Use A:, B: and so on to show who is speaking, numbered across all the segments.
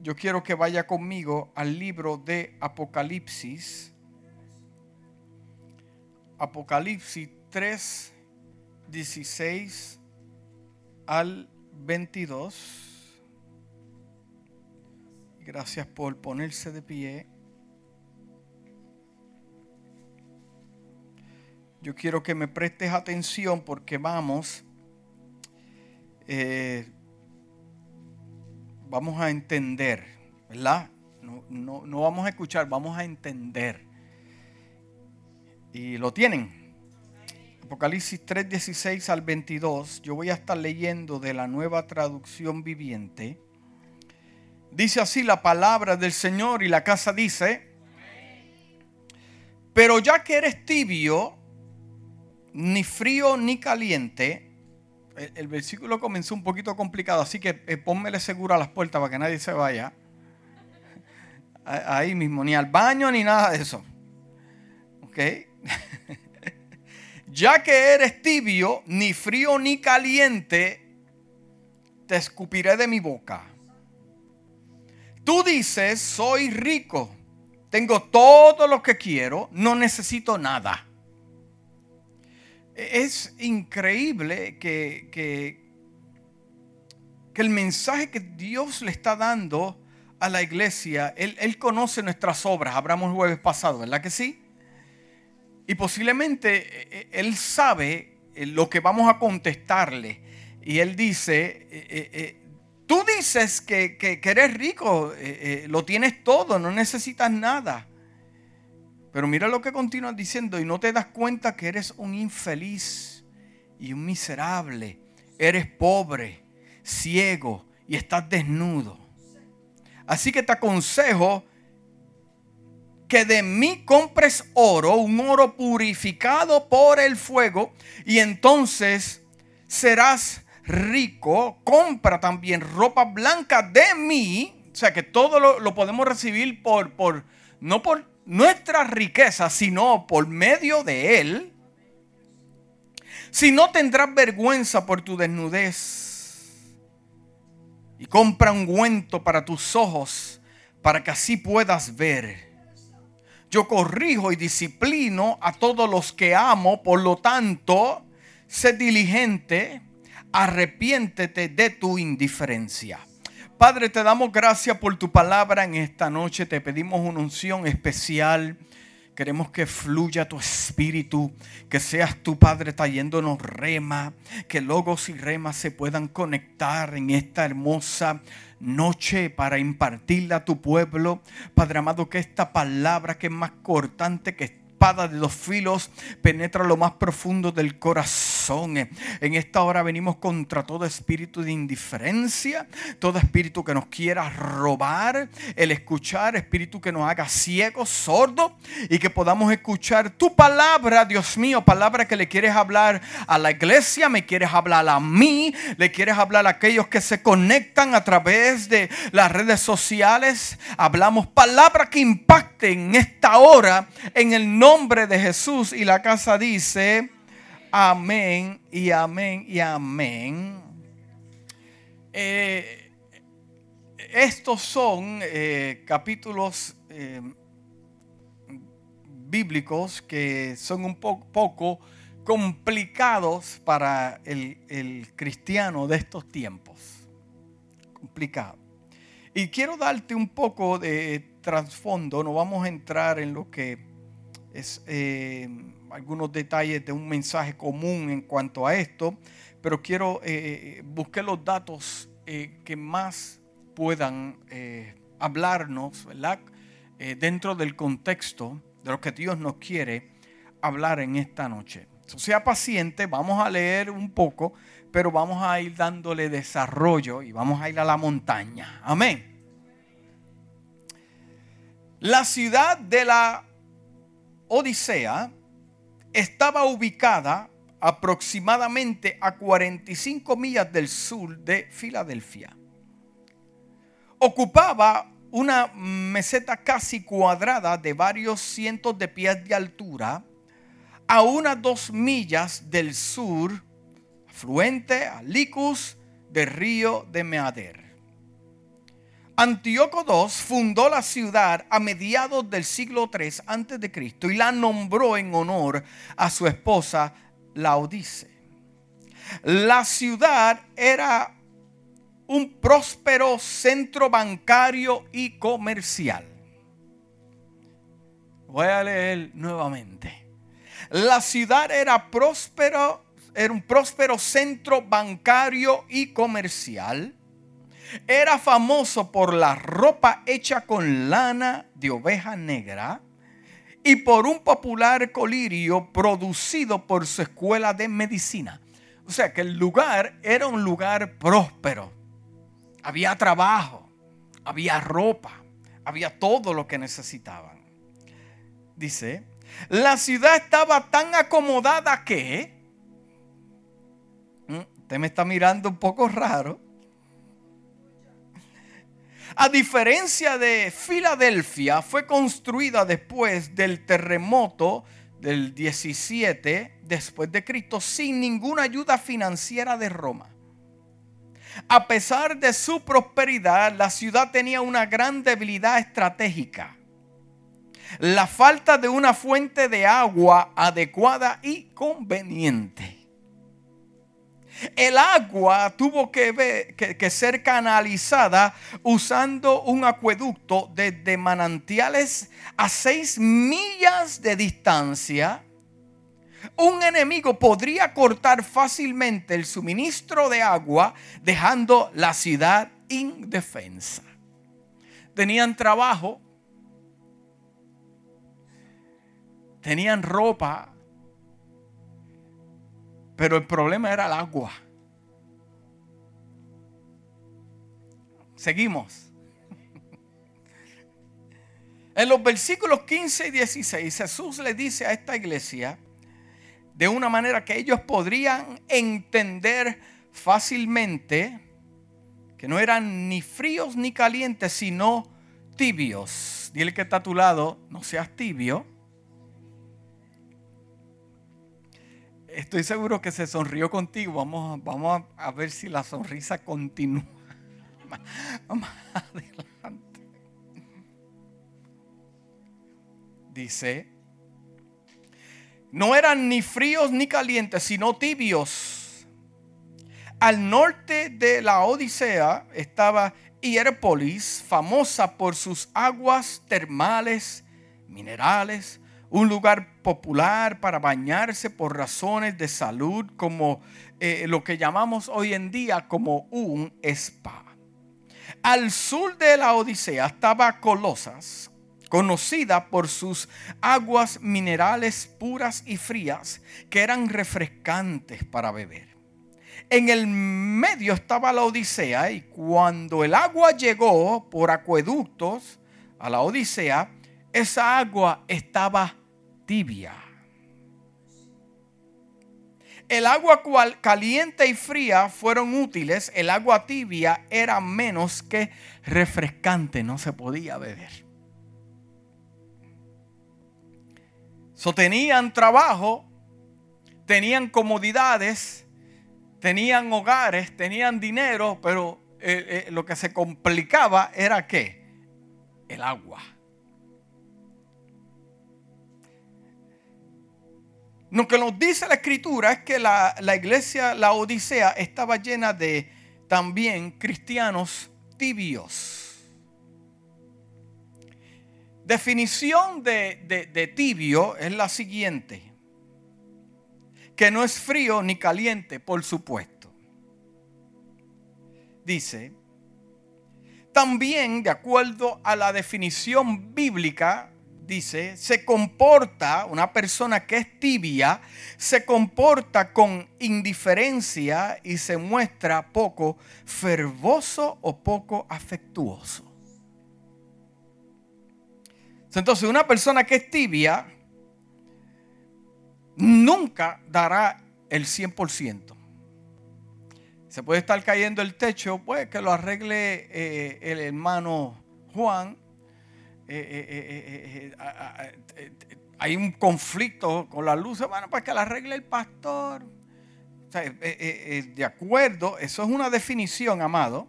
A: yo quiero que vaya conmigo al libro de Apocalipsis. Apocalipsis 3, 16 al 22. Gracias por ponerse de pie. Yo quiero que me prestes atención porque vamos, eh, vamos a entender, ¿verdad? No, no, no vamos a escuchar, vamos a entender. Y lo tienen. Apocalipsis 3, 16 al 22. Yo voy a estar leyendo de la nueva traducción viviente. Dice así la palabra del Señor y la casa dice, pero ya que eres tibio, ni frío ni caliente, el, versículo comenzó un poquito complicado, así que eh, pónmele seguro a las puertas para que nadie se vaya. Ahí mismo, ni al baño ni nada de eso. ¿Ok? ya que eres tibio, ni frío ni caliente, te escupiré de mi boca. Tú dices, soy rico, tengo todo lo que quiero, no necesito nada. Es increíble que, que, el mensaje que Dios le está dando a la iglesia, Él, él conoce nuestras obras, hablamos el jueves pasado, ¿verdad que sí? Y posiblemente eh, eh, Él sabe eh, lo que vamos a contestarle. Y Él dice, Tú dices que, eres rico, eh, eh, lo tienes todo, no necesitas nada. Pero mira lo que continúa diciendo y no te das cuenta que eres un infeliz y un miserable. Eres pobre, ciego y estás desnudo. Así que te aconsejo que de mí compres oro, un oro purificado por el fuego, y entonces serás rico, compra también ropa blanca de mí. O sea que todo lo, podemos recibir por, por, no por nuestra riqueza, sino por medio de Él. Si no tendrás vergüenza por tu desnudez. Y compra un ungüento para tus ojos, para que así puedas ver. Yo corrijo y disciplino a todos los que amo, por lo tanto, sé diligente arrepiéntete de tu indiferencia. Padre, te damos gracias por tu palabra en esta noche. Te pedimos una unción especial. Queremos que fluya tu espíritu, que seas tu Padre trayéndonos rema, que logos y remas se puedan conectar en esta hermosa noche para impartirla a tu pueblo. Padre amado, que esta palabra que es más cortante que espada de dos filos penetra lo más profundo del corazón. En esta hora venimos contra todo espíritu de indiferencia, todo espíritu que nos quiera robar el escuchar, espíritu que nos haga ciegos, sordos y que podamos escuchar tu palabra, Dios mío, palabra que le quieres hablar a la iglesia, me quieres hablar a mí, le quieres hablar a aquellos que se conectan a través de las redes sociales. Hablamos palabra que impacte en esta hora en el nombre nombre de Jesús y la casa dice, amén y amén y amén. Eh, estos son eh, capítulos eh, bíblicos que son un poco complicados para el, el cristiano de estos tiempos. Complicado. Y quiero darte un poco de trasfondo, no vamos a entrar en lo que eh, algunos detalles de un mensaje común en cuanto a esto, pero quiero eh, buscar los datos eh, que más puedan hablarnos, ¿verdad? dentro del contexto de lo que Dios nos quiere hablar en esta noche. sea paciente, vamos a leer un poco, pero vamos a ir dándole desarrollo y vamos a ir a la montaña. Amén. La ciudad de la Odisea estaba ubicada aproximadamente a 45 millas del sur de Filadelfia. Ocupaba una meseta casi cuadrada de varios cientos de pies de altura, a unas dos millas del sur, afluente a Licus del río de Meader. Antíoco II fundó la ciudad a mediados del siglo III Cristo y la nombró en honor a su esposa Laodice. La ciudad era un próspero centro bancario y comercial. Voy a leer nuevamente. La ciudad era próspero, era un próspero centro bancario y comercial era famoso por la ropa hecha con lana de oveja negra y por un popular colirio producido por su escuela de medicina. O sea que el lugar era un lugar próspero. Había trabajo, había ropa, había todo lo que necesitaban. Dice, la ciudad estaba tan acomodada que, mm, usted me está mirando un poco raro, a diferencia de Filadelfia, fue construida después del terremoto del 17 después de Cristo sin ninguna ayuda financiera de Roma. A pesar de su prosperidad, la ciudad tenía una gran debilidad estratégica. La falta de una fuente de agua adecuada y conveniente. El agua tuvo que, ser canalizada usando un acueducto desde manantiales a seis millas de distancia. Un enemigo podría cortar fácilmente el suministro de agua dejando la ciudad indefensa. Tenían trabajo, tenían ropa, pero el problema era el agua. Seguimos. En los versículos 15 y 16 Jesús le dice a esta iglesia de una manera que ellos podrían entender fácilmente que no eran ni fríos ni calientes, sino tibios. Dile que está a tu lado, no seas tibio estoy seguro que se sonrió contigo. Vamos, vamos a, ver si la sonrisa continúa. Más adelante. Dice, no eran ni fríos ni calientes, sino tibios. Al norte de la Odisea estaba Hierpolis, famosa por sus aguas termales, minerales, un lugar popular para bañarse por razones de salud, como eh, lo que llamamos hoy en día como un spa. Al sur de la Odisea estaba Colosas, conocida por sus aguas minerales puras y frías, que eran refrescantes para beber. En el medio estaba la Odisea y cuando el agua llegó por acueductos a la Odisea, esa agua estaba tibia. El agua caliente y fría fueron útiles, el agua tibia era menos que refrescante, no se podía beber. So, tenían trabajo, tenían comodidades, tenían hogares, tenían dinero, pero eh, eh, lo que se complicaba era qué? El agua. Lo que nos dice la escritura es que la, iglesia, la Odisea, estaba llena de también cristianos tibios. Definición de, de tibio es la siguiente. Que no es frío ni caliente, por supuesto. Dice, también de acuerdo a la definición bíblica dice, se comporta, una persona que es tibia, se comporta con indiferencia y se muestra poco fervoso o poco afectuoso. Entonces, una persona que es tibia nunca dará el 100%. Se puede estar cayendo el techo, pues que lo arregle eh, el hermano Juan eh, eh, eh, hay un conflicto con la luz, bueno, para que la arregle el pastor. de acuerdo, eso es una definición, amado.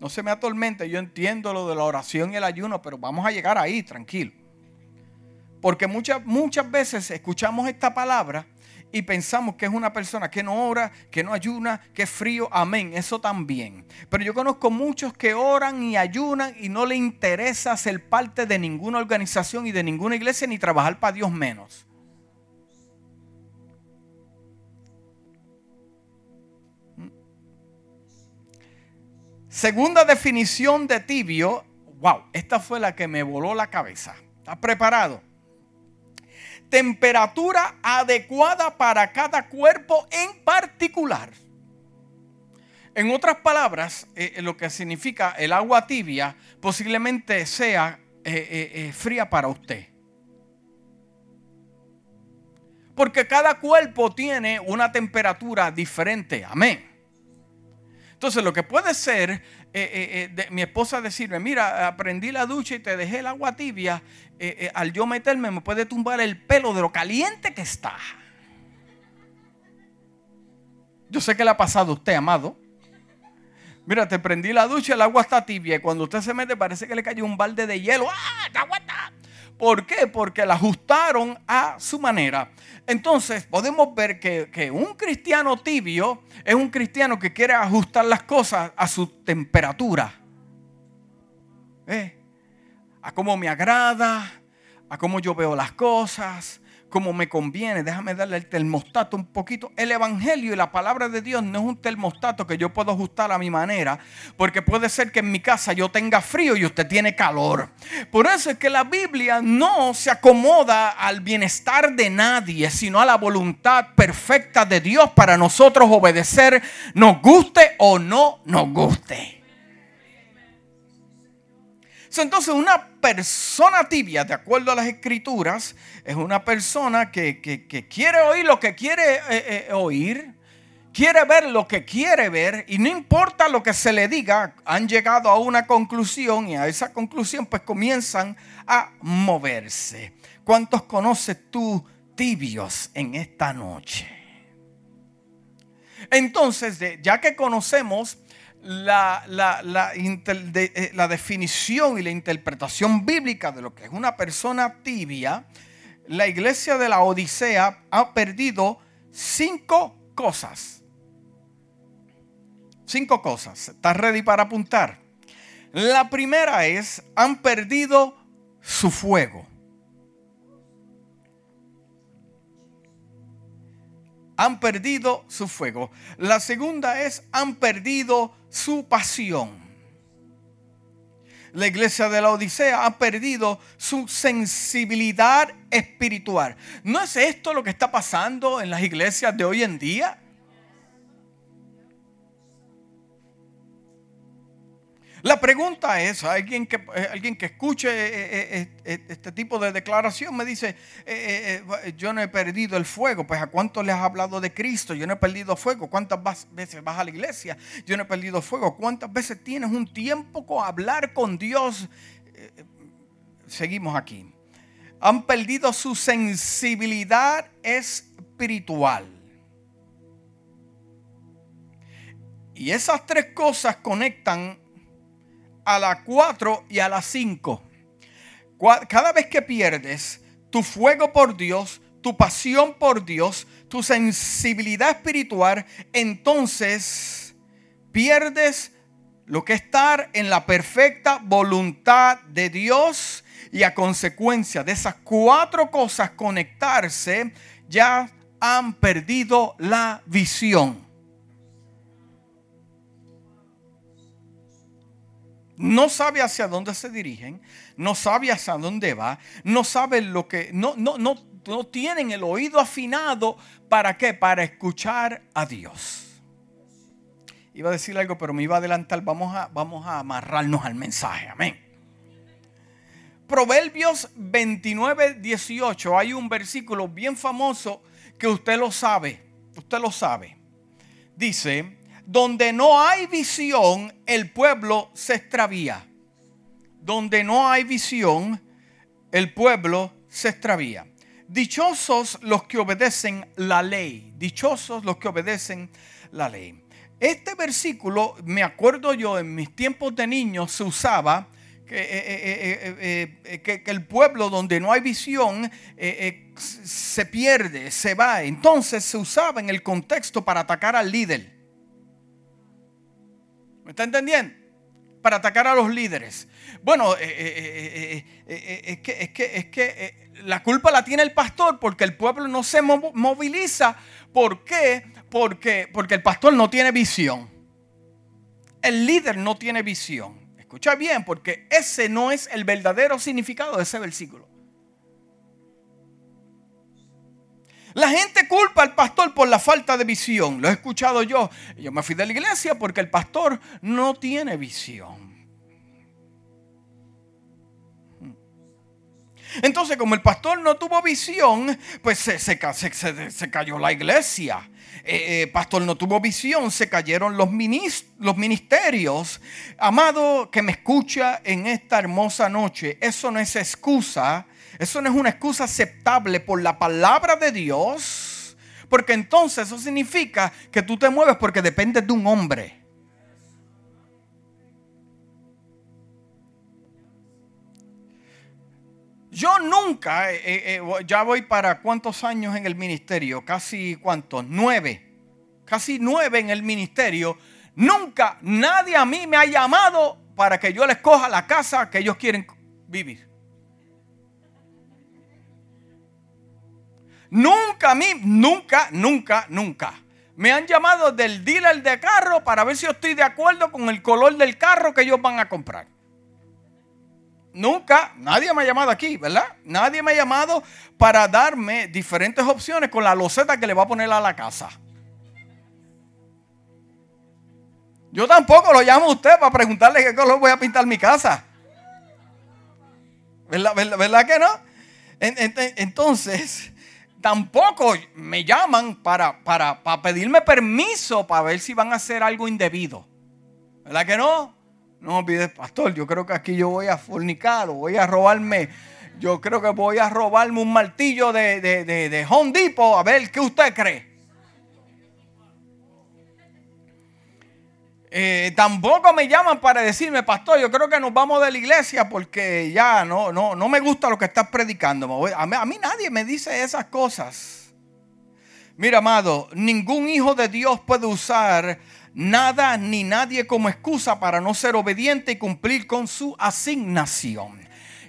A: No se me atormente, yo entiendo lo de la oración y el ayuno, pero vamos a llegar ahí, tranquilo. Porque muchas, muchas veces escuchamos esta palabra y pensamos que es una persona que no ora, que no ayuna, que es frío. Amén, eso también. Pero yo conozco muchos que oran y ayunan y no le interesa ser parte de ninguna organización y de ninguna iglesia ni trabajar para Dios menos. Segunda definición de tibio. Wow, esta fue la que me voló la cabeza. ¿Estás preparado? Temperatura adecuada para cada cuerpo en particular. En otras palabras, eh, eh, lo que significa el agua tibia posiblemente sea eh, fría para usted. Porque cada cuerpo tiene una temperatura diferente. Amén. Entonces, lo que puede ser, eh, eh, eh, mi esposa decirme, mira, aprendí la ducha y te dejé el agua tibia, al yo meterme me puede tumbar el pelo de lo caliente que está. Yo sé que le ha pasado a usted, amado. Mira, te prendí la ducha, el agua está tibia y cuando usted se mete parece que le cayó un balde de hielo. ¡Ah! ¡Está agua ¿Por qué? Porque la ajustaron a su manera. Entonces podemos ver que, un cristiano tibio es un cristiano que quiere ajustar las cosas a su temperatura. ¿Eh? A cómo me agrada, a cómo yo veo las cosas, como me conviene. Déjame darle el termostato un poquito. El Evangelio y la palabra de Dios no es un termostato que yo puedo ajustar a mi manera, porque puede ser que en mi casa yo tenga frío y usted tiene calor. Por eso es que la Biblia no se acomoda al bienestar de nadie, sino a la voluntad perfecta de Dios para nosotros obedecer, nos guste o no nos guste. Entonces una persona tibia, de acuerdo a las escrituras, es una persona que, quiere oír lo que quiere eh, eh, oír, quiere ver lo que quiere ver y no importa lo que se le diga, han llegado a una conclusión y a esa conclusión pues comienzan a moverse. ¿Cuántos conoces tú tibios en esta noche? Entonces, ya que conocemos la, eh, la, definición y la interpretación bíblica de lo que es una persona tibia, la iglesia de la Odisea ha perdido cinco cosas. Cinco cosas. ¿Estás ready para apuntar? La primera es, han perdido su fuego. Han perdido su fuego. La segunda es, han perdido su pasión. La iglesia de la Odisea ha perdido su sensibilidad espiritual. ¿No es esto lo que está pasando en las iglesias de hoy en día? La pregunta es, alguien que, eh, alguien que escuche eh, eh, este tipo de declaración me dice, yo no he perdido el fuego, pues a cuánto le has hablado de Cristo, yo no he perdido fuego, cuántas veces vas a la iglesia, yo no he perdido fuego, cuántas veces tienes un tiempo con hablar con Dios. Seguimos aquí. Han perdido su sensibilidad espiritual. Y esas tres cosas conectan a la 4 y a la 5. Cada vez que pierdes tu fuego por Dios, tu pasión por Dios, tu sensibilidad espiritual, entonces pierdes lo que es estar en la perfecta voluntad de Dios y a consecuencia de esas cuatro cosas conectarse, ya han perdido la visión. No sabe hacia dónde se dirigen, no sabe hacia dónde va, no sabe lo que, no, no, no, no tienen el oído afinado. ¿Para qué? Para escuchar a Dios. Iba a decir algo, pero me iba a adelantar. Vamos a, vamos a amarrarnos al mensaje. Amén. Proverbios 29, 18. Hay un versículo bien famoso que usted lo sabe. Usted lo sabe. Dice, donde no hay visión, el pueblo se extravía. Donde no hay visión, el pueblo se extravía. Dichosos los que obedecen la ley. Dichosos los que obedecen la ley. este versículo, me acuerdo yo, en mis tiempos de niño se usaba que, eh, eh, que, el pueblo donde no hay visión se pierde, se va. Entonces se usaba en el contexto para atacar al líder. ¿Me está entendiendo? Para atacar a los líderes. Bueno, es que, es que, es que la culpa la tiene el pastor porque el pueblo no se moviliza. ¿Por qué? Porque, porque el pastor no tiene visión. El líder no tiene visión. Escucha bien, porque ese no es el verdadero significado de ese versículo. La gente culpa al pastor por la falta de visión. Lo he escuchado yo. Yo me fui de la iglesia porque el pastor no tiene visión. Entonces, como el pastor no tuvo visión, pues se, se, cayó la iglesia. Eh, eh, pastor no tuvo visión, se cayeron los, los ministerios. Amado que me escucha en esta hermosa noche, eso no es excusa, eso no es una excusa aceptable por la palabra de Dios, porque entonces eso significa que tú te mueves porque dependes de un hombre. Yo nunca, eh, eh, eh, ya voy para cuántos años en el ministerio, casi cuántos, nueve, casi nueve en el ministerio. Nunca nadie a mí me ha llamado para que yo les coja la casa que ellos quieren vivir. Nunca a mí, nunca, nunca, nunca. Me han llamado del dealer de carro para ver si estoy de acuerdo con el color del carro que ellos van a comprar. Nunca, nadie me ha llamado aquí, ¿verdad? Nadie me ha llamado para darme diferentes opciones con la loseta que le va a poner a la casa. Yo tampoco lo llamo a usted para preguntarle qué color voy a pintar mi casa. ¿Verdad, verdad, que no? Entonces, tampoco me llaman para, para, para pedirme permiso para ver si van a hacer algo indebido. ¿Verdad que no? No pide pastor, yo creo que aquí yo voy a fornicar o voy a robarme, yo creo que voy a robarme un martillo de, de, de, de Home Depot, a ver qué usted cree. Eh, tampoco me llaman para decirme, pastor, yo creo que nos vamos de la iglesia porque ya no, no, no me gusta lo que estás predicando. A mí, a mí nadie me dice esas cosas. Mira, amado, ningún hijo de Dios puede usar nada ni nadie como excusa para no ser obediente y cumplir con su asignación.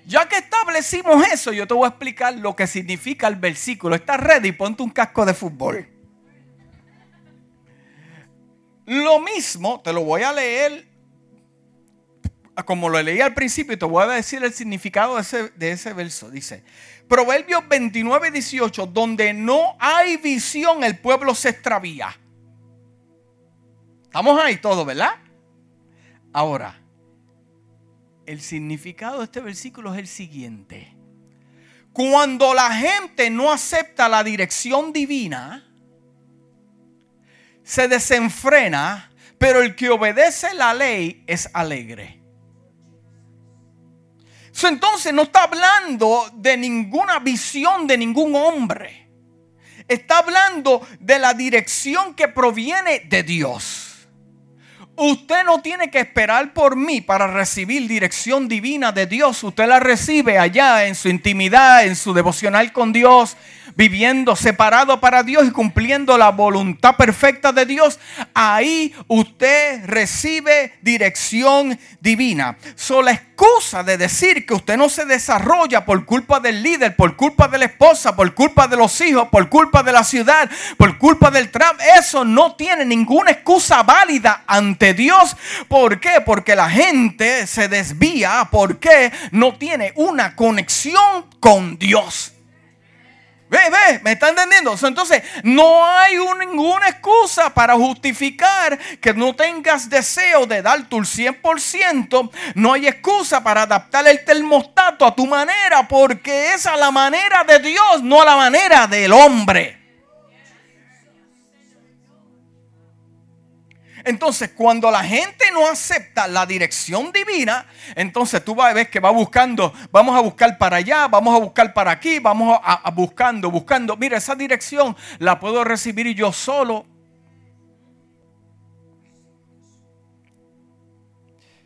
A: Ya que establecimos eso, yo te voy a explicar lo que significa el versículo. ¿Estás ready? Ponte un casco de fútbol. Lo mismo, te lo voy a leer como lo leí al principio y te voy a decir el significado de ese, de ese verso. Dice, Proverbios 29, 18, donde no hay visión el pueblo se extravía. Estamos ahí todos, ¿verdad? Ahora, el significado de este versículo es el siguiente. Cuando la gente no acepta la dirección divina, se desenfrena, pero el que obedece la ley es alegre. Entonces no está hablando de ninguna visión de ningún hombre. Está hablando de la dirección que proviene de Dios. Usted no tiene que esperar por mí para recibir dirección divina de Dios. Usted la recibe allá en su intimidad, en su devocional con Dios, viviendo separado para Dios y cumpliendo la voluntad perfecta de Dios. Ahí usted recibe dirección divina. So, la excusa de decir que usted no se desarrolla por culpa del líder, por culpa de la esposa, por culpa de los hijos, por culpa de la ciudad, por culpa del trap, eso no tiene ninguna excusa válida ante Dios. ¿Por qué? Porque la gente se desvía porque no tiene una conexión con Dios. Ve, ve, ¿me está entendiendo? Entonces, no hay ninguna excusa para justificar que no tengas deseo de dar tu 100%. No hay excusa para adaptar el termostato a tu manera, porque esa es la manera de Dios, no la manera del hombre. Entonces, cuando la gente no acepta la dirección divina, entonces tú vas a ver que va buscando, vamos a buscar para allá, vamos a buscar para aquí, vamos a, a buscando, buscando. Mira, esa dirección la puedo recibir yo solo.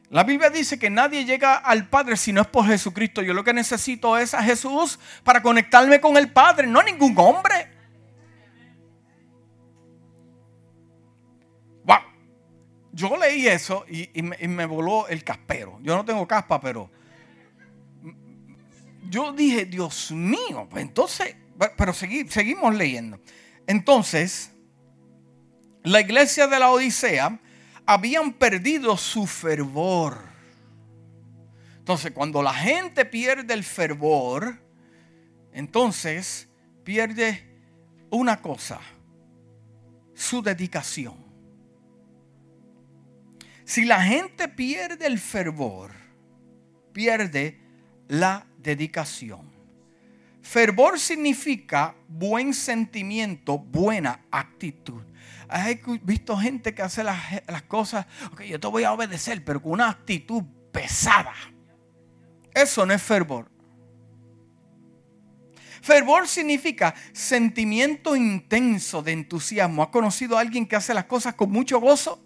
A: La Biblia dice que nadie llega al Padre si no es por Jesucristo. Yo lo que necesito es a Jesús para conectarme con el Padre, no ningún hombre. Yo leí eso y, me, voló el caspero. Yo no tengo caspa, pero yo dije, Dios mío, pues entonces, pero seguimos leyendo. Entonces, la iglesia de la Odisea habían perdido su fervor. Entonces, cuando la gente pierde el fervor, entonces pierde una cosa, su dedicación. Si la gente pierde el fervor, pierde la dedicación. Fervor significa buen sentimiento, buena actitud. ¿Has visto gente que hace las, cosas? Ok, yo te voy a obedecer, pero con una actitud pesada. Eso no es fervor. Fervor significa sentimiento intenso de entusiasmo. ¿Has conocido a alguien que hace las cosas con mucho gozo?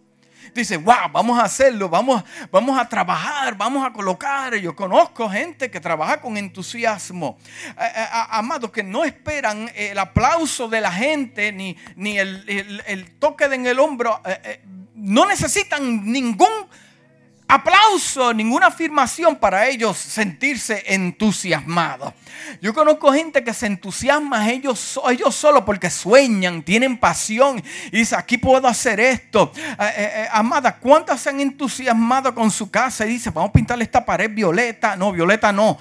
A: Dice, wow, vamos a hacerlo, vamos, vamos a trabajar, vamos a colocar. Yo conozco gente que trabaja con entusiasmo. Eh, eh, amados, que no esperan el aplauso de la gente ni, ni el, toque en el hombro. Eh, no necesitan ningún aplauso, ninguna afirmación para ellos sentirse entusiasmados. Yo conozco gente que se entusiasma ellos, ellos solo porque sueñan, tienen pasión y dice, aquí puedo hacer esto. Eh, eh, eh, amada, ¿cuántas se han entusiasmado con su casa y dice, vamos a pintarle esta pared violeta? No, violeta no,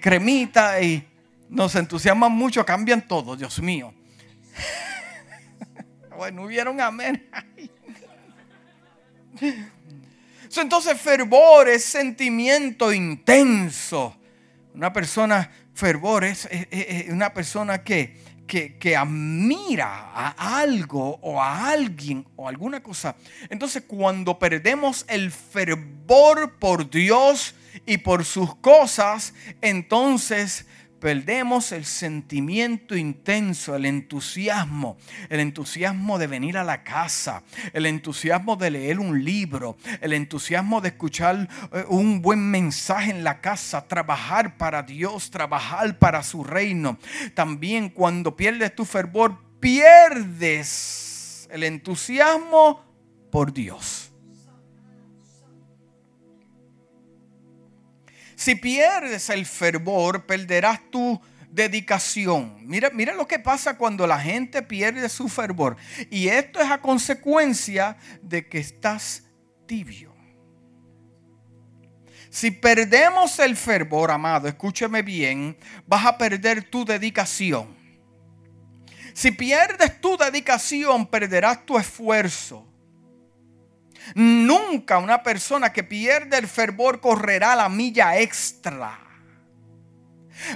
A: cremita y nos entusiasman mucho, cambian todo, Dios mío. bueno, hubieron amén. Entonces fervor es sentimiento intenso. Una persona, fervor es, una persona que, que, que, admira a algo o a alguien o alguna cosa. Entonces cuando perdemos el fervor por Dios y por sus cosas, entonces perdemos el sentimiento intenso, el entusiasmo, el entusiasmo de venir a la casa, el entusiasmo de leer un libro, el entusiasmo de escuchar eh, un buen mensaje en la casa, trabajar para Dios, trabajar para su reino. También cuando pierdes tu fervor, pierdes el entusiasmo por Dios. Si pierdes el fervor, perderás tu dedicación. Mira, mira lo que pasa cuando la gente pierde su fervor. Y esto es a consecuencia de que estás tibio. Si perdemos el fervor, amado, escúcheme bien, vas a perder tu dedicación. Si pierdes tu dedicación, perderás tu esfuerzo. Nunca una persona que pierde el fervor correrá la milla extra.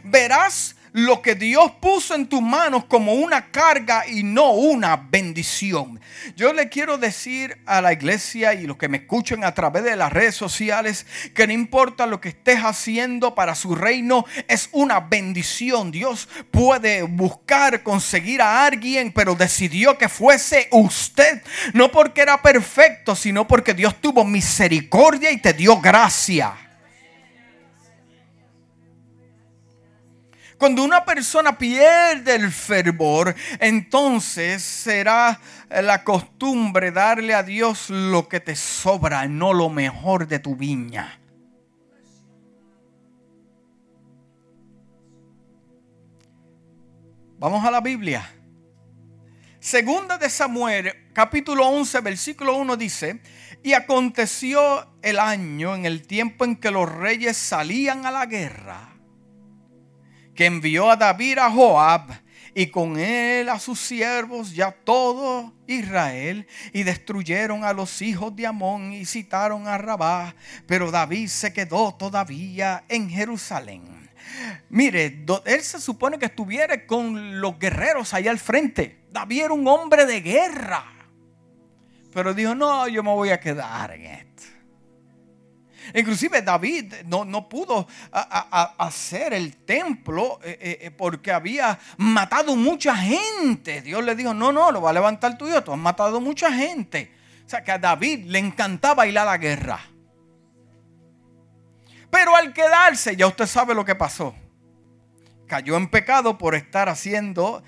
A: Verás lo que Dios puso en tus manos como una carga y no una bendición. Yo le quiero decir a la iglesia y los que me escuchan a través de las redes sociales que no importa lo que estés haciendo para su reino, es una bendición. Dios puede buscar, conseguir a alguien, pero decidió que fuese usted, no porque era perfecto, sino porque Dios tuvo misericordia y te dio gracia. Cuando una persona pierde el fervor, entonces será la costumbre darle a Dios lo que te sobra, no lo mejor de tu viña. Vamos a la Biblia. Segunda de Samuel, capítulo 11, versículo 1 dice, y aconteció el año en el tiempo en que los reyes salían a la guerra que envió a David a Joab y con él a sus siervos ya todo Israel y destruyeron a los hijos de Amón y citaron a Rabá, pero David se quedó todavía en Jerusalén. Mire, él se supone que estuviera con los guerreros allá al frente. David era un hombre de guerra. Pero dijo, no, yo me voy a quedar en esto. Inclusive David no, pudo hacer el templo eh, eh, eh, porque había matado mucha gente. Dios le dijo, no, no, lo va a levantar tu hijo, tú has matado mucha gente. O sea que a David le encantaba ir a la guerra. Pero al quedarse, ya usted sabe lo que pasó. Cayó en pecado por estar haciendo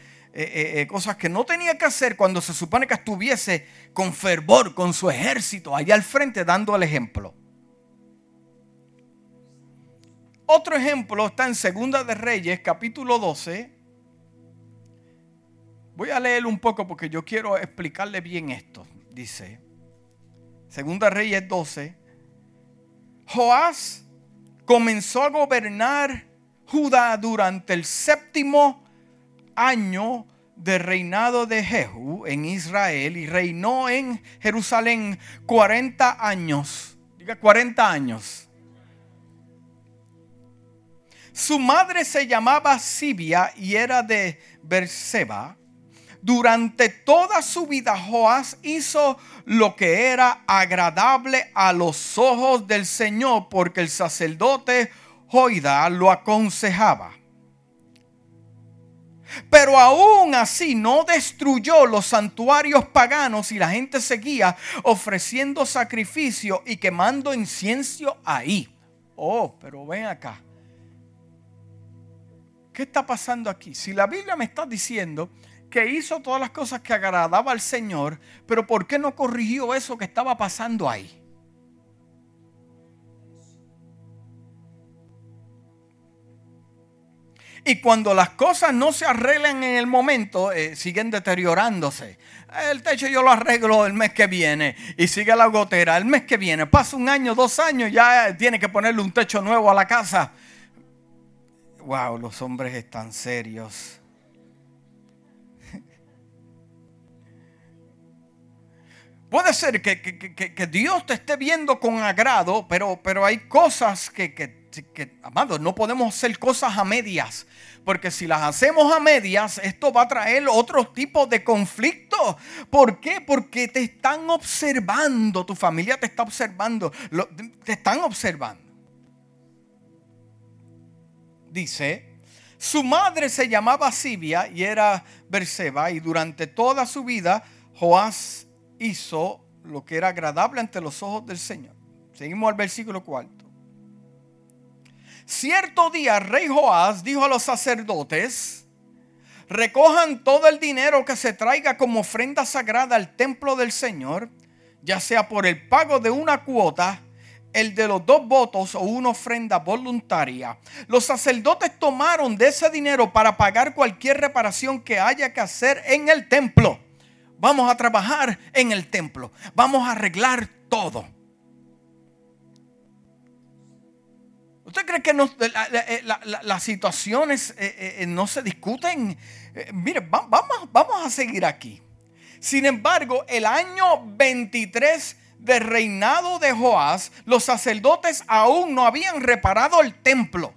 A: cosas que no tenía que hacer cuando se supone que estuviese con fervor, con su ejército allá al frente dando el ejemplo. Otro ejemplo está en Segunda de Reyes, capítulo 12. Voy a leer un poco porque yo quiero explicarle bien esto. Dice, Segunda Reyes 12, Joás comenzó a gobernar Judá durante el séptimo año de reinado de Jehu en Israel y reinó en Jerusalén 40 años. Diga 40 años. Su madre se llamaba Sibia y era de Berseba. Durante toda su vida Joás hizo lo que era agradable a los ojos del Señor porque el sacerdote Joida lo aconsejaba. Pero aún así no destruyó los santuarios paganos y la gente seguía ofreciendo sacrificio y quemando incienso ahí. Oh, pero ven acá. ¿Qué está pasando aquí? Si la Biblia me está diciendo que hizo todas las cosas que agradaba al Señor, pero ¿por qué no corrigió eso que estaba pasando ahí? Y cuando las cosas no se arreglan en el momento, eh, siguen deteriorándose. El techo yo lo arreglo el mes que viene y sigue la gotera el mes que viene. Pasa un año, dos años, ya tiene que ponerle un techo nuevo a la casa wow, los hombres están serios. Puede ser que, Dios te esté viendo con agrado, pero, pero hay cosas que, que, amados, no podemos hacer cosas a medias. Porque si las hacemos a medias, esto va a traer otro tipo de conflicto. ¿Por qué? Porque te están observando, tu familia te está observando, te están observando dice, su madre se llamaba Sibia y era Berseba y durante toda su vida Joás hizo lo que era agradable ante los ojos del Señor. Seguimos al versículo cuarto. Cierto día, rey Joás dijo a los sacerdotes, recojan todo el dinero que se traiga como ofrenda sagrada al templo del Señor, ya sea por el pago de una cuota el de los dos votos o una ofrenda voluntaria. Los sacerdotes tomaron de ese dinero para pagar cualquier reparación que haya que hacer en el templo. Vamos a trabajar en el templo. Vamos a arreglar todo. ¿Usted cree que las situaciones eh, eh, no se discuten? Eh, mire, vamos, vamos a seguir aquí. Sin embargo, el año 23 de reinado de Joás, los sacerdotes aún no habían reparado el templo.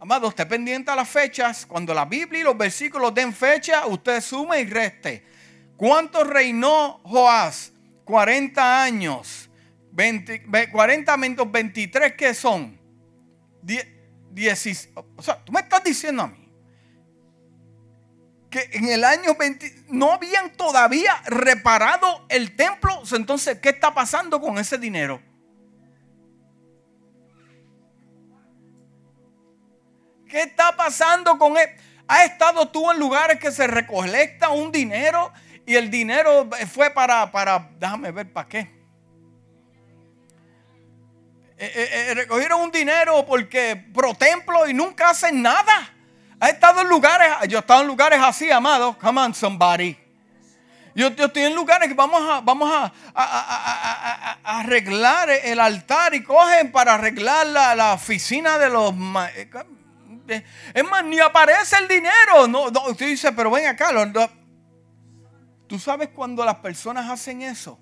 A: Amado, usted pendiente a las fechas. Cuando la Biblia y los versículos den fecha, usted sume y reste. ¿Cuánto reinó Joás? 40 años. 40 menos 23, ¿qué son? 10, o sea, tú me estás diciendo a mí que en el año 20 no habían todavía reparado el templo. Entonces, ¿qué está pasando con ese dinero? ¿Qué está pasando con él? ¿Has estado tú en lugares que se recolecta un dinero y el dinero fue para, para déjame ver para qué? Eh, eh, eh, recogieron un dinero porque pro templo y nunca hacen nada. Ha estado en lugares, yo he estado en lugares así, amado. Come on, somebody. Yo, estoy en lugares que vamos a, vamos a, arreglar el altar y cogen para arreglar la, oficina de los... Eh, es más, ni aparece el dinero. No, usted dice, pero ven acá. Tú sabes cuando las personas hacen eso.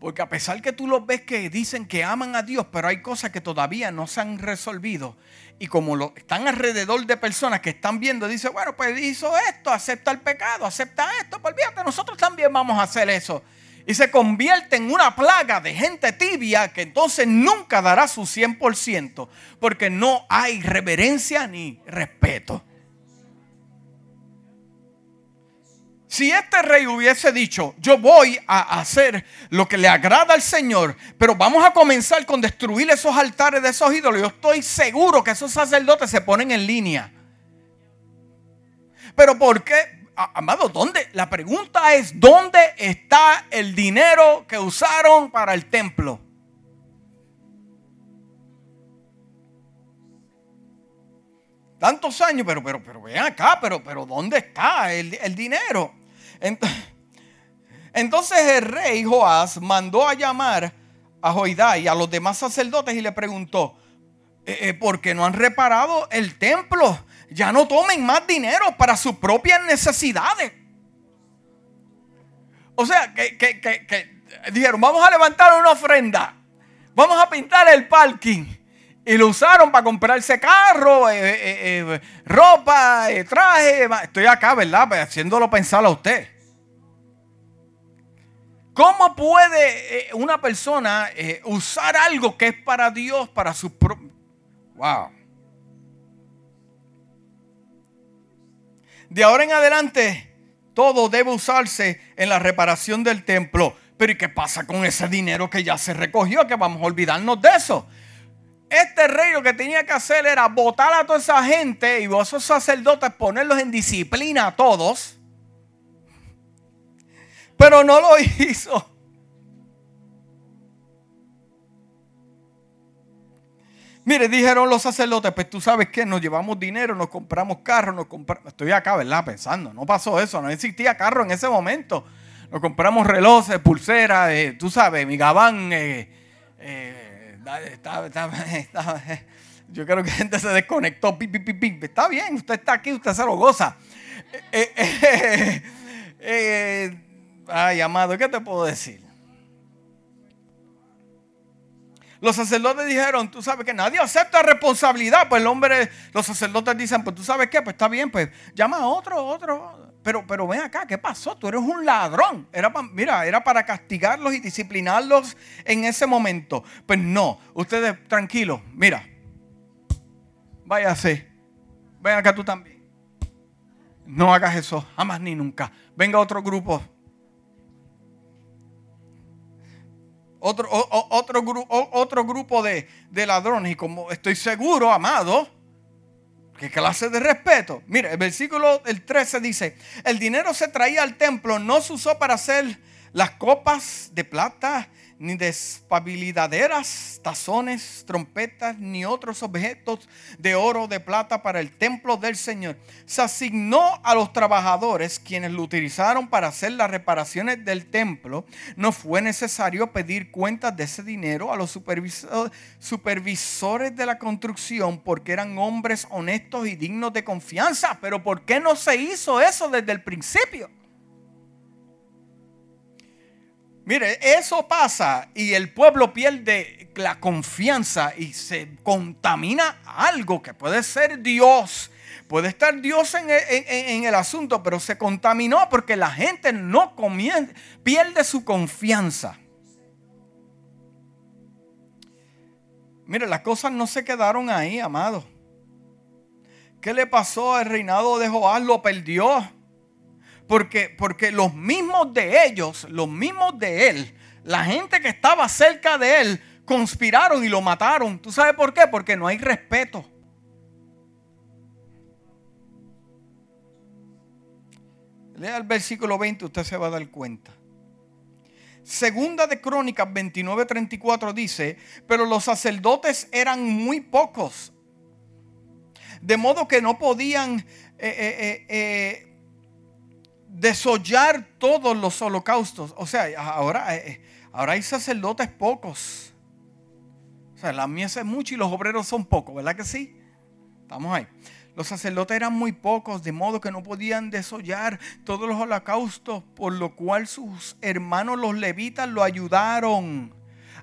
A: Porque a pesar que tú los ves que dicen que aman a Dios, pero hay cosas que todavía no se han resolvido y como lo, están alrededor de personas que están viendo, dice, bueno, pues hizo esto, acepta el pecado, acepta esto, pues olvídate, nosotros también vamos a hacer eso. Y se convierte en una plaga de gente tibia que entonces nunca dará su 100% porque no hay reverencia ni respeto. Si este rey hubiese dicho, yo voy a hacer lo que le agrada al Señor, pero vamos a comenzar con destruir esos altares de esos ídolos, yo estoy seguro que esos sacerdotes se ponen en línea. Pero ¿por qué? Amado, ¿dónde? La pregunta es, ¿dónde está el dinero que usaron para el templo? Tantos años, pero, pero, pero ven acá, pero, pero ¿dónde está el, dinero? Entonces el rey Joás mandó a llamar a Joidá y a los demás sacerdotes y le preguntó, eh, eh, ¿por qué no han reparado el templo? Ya no tomen más dinero para sus propias necesidades. O sea, que, que dijeron, vamos a levantar una ofrenda, vamos a pintar el parking y lo usaron para comprarse carro, eh, eh, eh, ropa, traje. Estoy acá, ¿verdad? Pues, haciéndolo pensar a usted. ¿Cómo puede una persona usar algo que es para Dios, para su propio... Wow. De ahora en adelante, todo debe usarse en la reparación del templo. Pero ¿y qué pasa con ese dinero que ya se recogió? Que vamos a olvidarnos de eso. Este rey lo que tenía que hacer era votar a toda esa gente y esos sacerdotes ponerlos en disciplina a todos. Pero no lo hizo. Mire, dijeron los sacerdotes, pues tú sabes que nos llevamos dinero, nos compramos carros, nos compramos... Estoy acá, ¿verdad? Pensando, no pasó eso, no existía carro en ese momento. Nos compramos relojes, pulseras, eh, tú sabes, mi gabán, eh, eh, yo creo que gente se desconectó. Está bien, usted está aquí, usted se lo goza. Eh, eh, eh, ay, amado, ¿qué te puedo decir? Los sacerdotes dijeron, tú sabes que nadie acepta responsabilidad. Pues el hombre, los sacerdotes dicen, pues tú sabes qué, pues está bien, pues llama a otro, otro. Pero, pero ven acá, ¿qué pasó? Tú eres un ladrón. Era mira, era para castigarlos y disciplinarlos en ese momento. Pues no, ustedes tranquilos, mira, váyase. Ven acá tú también. No hagas eso, jamás ni nunca. Venga otro grupo. Otro, otro, otro grupo de, de ladrones. Y como estoy seguro, amado, ¿Qué clase de respeto? Mire, el versículo el 13 dice, el dinero se traía al templo, no se usó para hacer las copas de plata ni despabilidaderas, tazones, trompetas, ni otros objetos de oro o de plata para el templo del Señor. Se asignó a los trabajadores quienes lo utilizaron para hacer las reparaciones del templo. No fue necesario pedir cuentas de ese dinero a los supervisores de la construcción porque eran hombres honestos y dignos de confianza. Pero ¿por qué no se hizo eso desde el principio? Mire, eso pasa y el pueblo pierde la confianza y se contamina algo que puede ser Dios. Puede estar Dios en, el asunto, pero se contaminó porque la gente no comienza, pierde su confianza. Mire, las cosas no se quedaron ahí, amado. ¿Qué le pasó al reinado de Joás? Lo perdió. Porque, porque los mismos de ellos, los mismos de él, la gente que estaba cerca de él, conspiraron y lo mataron. ¿Tú sabes por qué? Porque no hay respeto. Lea el versículo 20, usted se va a dar cuenta. Segunda de Crónicas 29:34 dice, pero los sacerdotes eran muy pocos, de modo que no podían eh, eh, eh, desollar todos los holocaustos. O sea, ahora, eh, eh, ahora hay sacerdotes pocos. O sea, la mies es mucho y los obreros son pocos, ¿verdad que sí? Estamos ahí. Los sacerdotes eran muy pocos, de modo que no podían desollar todos los holocaustos, por lo cual sus hermanos los levitas lo ayudaron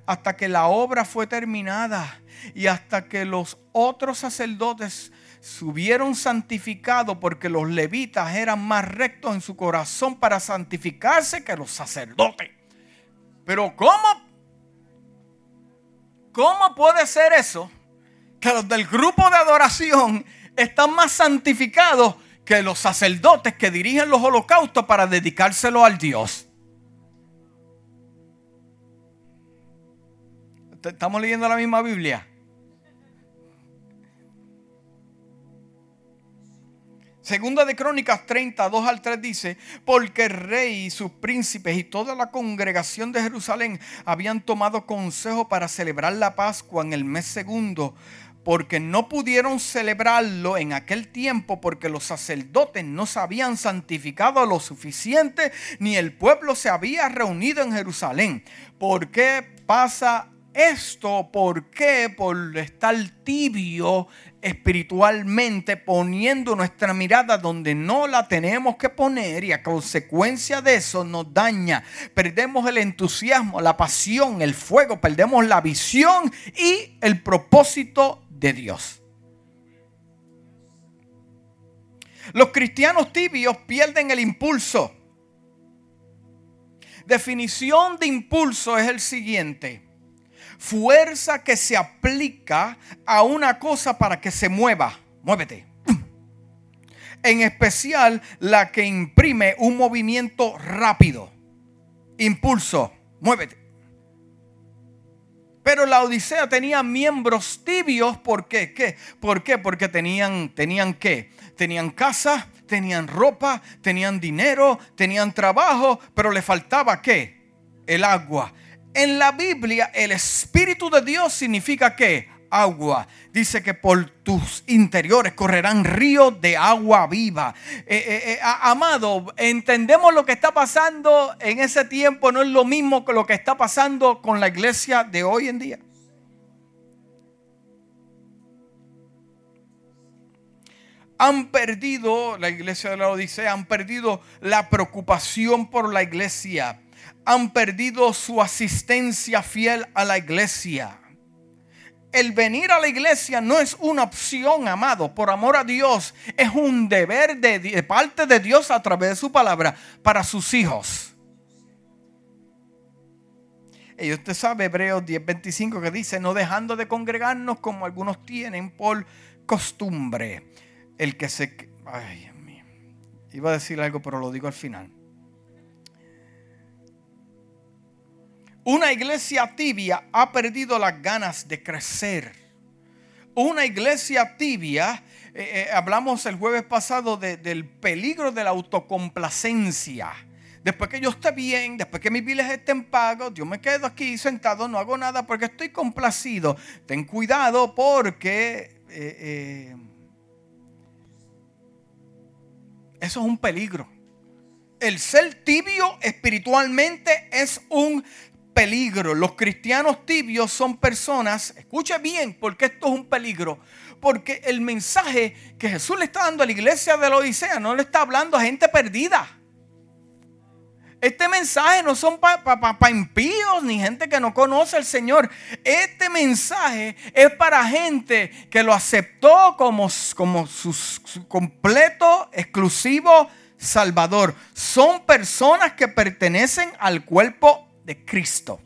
A: hasta que la obra fue terminada y hasta que los otros sacerdotes subieron santificados porque los levitas eran más rectos en su corazón para santificarse que los sacerdotes. Pero ¿cómo? ¿Cómo puede ser eso? Que los del grupo de adoración están más santificados que los sacerdotes que dirigen los holocaustos para dedicárselo al Dios. ¿Estamos leyendo la misma Biblia? Segunda de Crónicas 30, 2 al 3 dice, porque el rey y sus príncipes y toda la congregación de Jerusalén habían tomado consejo para celebrar la Pascua en el mes segundo, porque no pudieron celebrarlo en aquel tiempo porque los sacerdotes no se habían santificado lo suficiente, ni el pueblo se había reunido en Jerusalén. ¿Por qué pasa esto? ¿Por qué? Por estar tibio espiritualmente poniendo nuestra mirada donde no la tenemos que poner y a consecuencia de eso nos daña. Perdemos el entusiasmo, la pasión, el fuego, perdemos la visión y el propósito de Dios. Los cristianos tibios pierden el impulso. Definición de impulso es el siguiente fuerza que se aplica a una cosa para que se mueva. Muévete. En especial la que imprime un movimiento rápido. Impulso. Muévete. Pero la Odisea tenía miembros tibios. ¿Por qué? ¿Qué? ¿Por qué? Porque tenían, tenían qué? Tenían casa, tenían ropa, tenían dinero, tenían trabajo, pero le faltaba qué? El agua. En la Biblia el Espíritu de Dios significa que agua. Dice que por tus interiores correrán ríos de agua viva. Eh, eh, eh, amado, entendemos lo que está pasando en ese tiempo, no es lo mismo que lo que está pasando con la iglesia de hoy en día. Han perdido, la iglesia de la Odisea, han perdido la preocupación por la iglesia han perdido su asistencia fiel a la iglesia. El venir a la iglesia no es una opción, amado, por amor a Dios. Es un deber de, parte de Dios a través de su palabra para sus hijos. Y usted sabe, Hebreos 10:25 que dice, no dejando de congregarnos como algunos tienen por costumbre. El que se... Ay, Dios mío. Iba a decir algo, pero lo digo al final. Una iglesia tibia ha perdido las ganas de crecer. Una iglesia tibia, eh, eh, hablamos el jueves pasado del peligro de la autocomplacencia. Después que yo esté bien, después que mis biles estén pagos, yo me quedo aquí sentado, no hago nada porque estoy complacido. Ten cuidado porque eh, eso es un peligro. El ser tibio espiritualmente es un peligro. Los cristianos tibios son personas, escuche bien, porque esto es un peligro. Porque el mensaje que Jesús le está dando a la iglesia de la Odisea no le está hablando a gente perdida. Este mensaje no son para impíos ni gente que no conoce al Señor. Este mensaje es para gente que lo aceptó como, como su completo, exclusivo Salvador. Son personas que pertenecen al cuerpo de Cristo.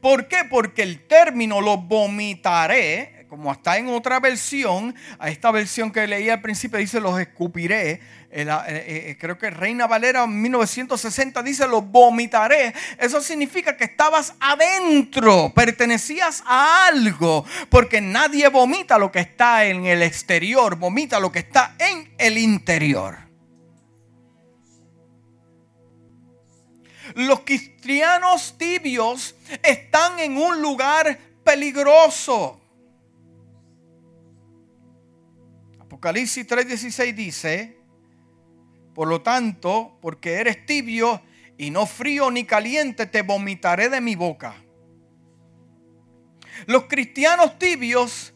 A: ¿Por qué? Porque el término lo vomitaré, como está en otra versión, a esta versión que leí al principio dice los escupiré, eh, eh, eh, creo que Reina Valera 1960 dice los vomitaré. Eso significa que estabas adentro, pertenecías a algo, porque nadie vomita lo que está en el exterior, vomita lo que está en el interior. Los cristianos tibios están en un lugar peligroso. Apocalipsis 3:16 dice, por lo tanto, porque eres tibio y no frío ni caliente, te vomitaré de mi boca. Los cristianos tibios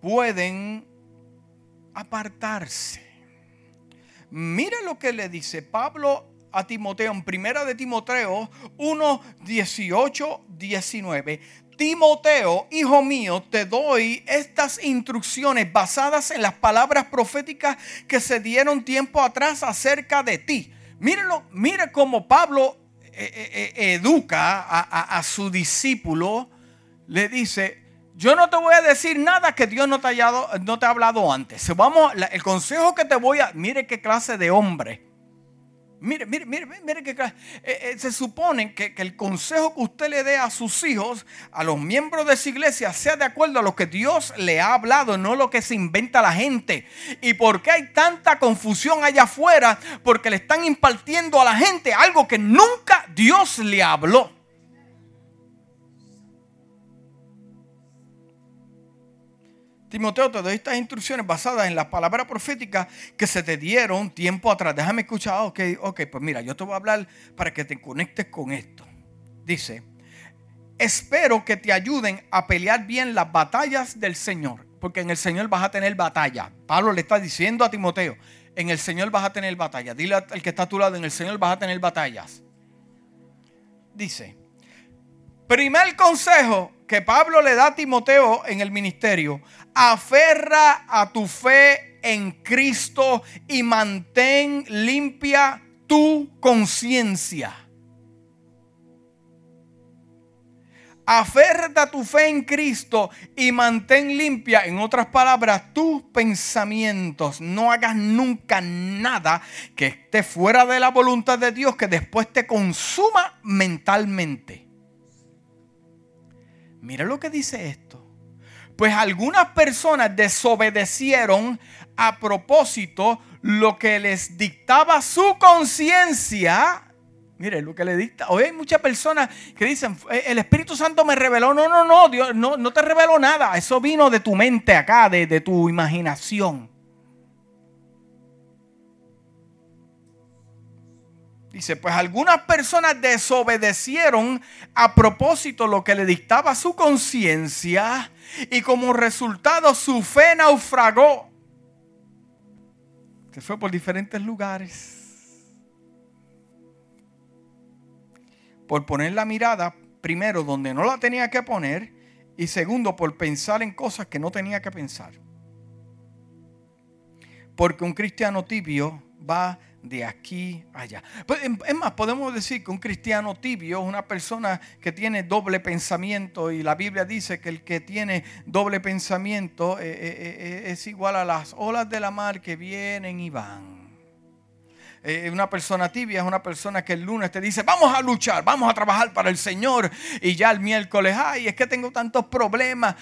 A: pueden apartarse. Mira lo que le dice Pablo a Timoteo en primera de Timoteo 1, 18, 19. Timoteo, hijo mío, te doy estas instrucciones basadas en las palabras proféticas que se dieron tiempo atrás acerca de ti. Míralo, mire cómo Pablo eh, eh, eh, educa a, a su discípulo. Le dice, yo no te voy a decir nada que Dios no te, haya, no te ha hablado antes. Vamos, el consejo que te voy a... Mire qué clase de hombre. Mire, mire, mire, mire que eh, eh, se supone que, que, el consejo que usted le dé a sus hijos, a los miembros de su iglesia, sea de acuerdo a lo que Dios le ha hablado, no lo que se inventa la gente. ¿Y por qué hay tanta confusión allá afuera? Porque le están impartiendo a la gente algo que nunca Dios le habló. Timoteo, te doy estas instrucciones basadas en las palabras proféticas que se te dieron tiempo atrás. Déjame escuchar, ah, ok, ok, pues mira, yo te voy a hablar para que te conectes con esto. Dice, espero que te ayuden a pelear bien las batallas del Señor, porque en el Señor vas a tener batalla. Pablo le está diciendo a Timoteo, en el Señor vas a tener batalla. Dile al que está a tu lado, en el Señor vas a tener batallas. Dice, primer consejo que Pablo le da a Timoteo en el ministerio, aferra a tu fe en Cristo y mantén limpia tu conciencia. Aferra tu fe en Cristo y mantén limpia, en otras palabras, tus pensamientos. No hagas nunca nada que esté fuera de la voluntad de Dios que después te consuma mentalmente. Mira lo que dice esto. Pues algunas personas desobedecieron a propósito lo que les dictaba su conciencia. Mire lo que le dicta. Hoy hay muchas personas que dicen, eh, el Espíritu Santo me reveló. No, no, no, Dios no, no te reveló nada. Eso vino de tu mente acá, de, de tu imaginación. Dice, pues algunas personas desobedecieron a propósito lo que le dictaba su conciencia y como resultado su fe naufragó. Se fue por diferentes lugares. Por poner la mirada, primero, donde no la tenía que poner y segundo, por pensar en cosas que no tenía que pensar. Porque un cristiano tibio va de aquí allá. Pues, es más, podemos decir que un cristiano tibio es una persona que tiene doble pensamiento y la Biblia dice que el que tiene doble pensamiento eh, eh, eh, es igual a las olas de la mar que vienen y van. Eh, una persona tibia es una persona que el lunes te dice, vamos a luchar, vamos a trabajar para el Señor. Y ya el miércoles, ay, es que tengo tantos problemas.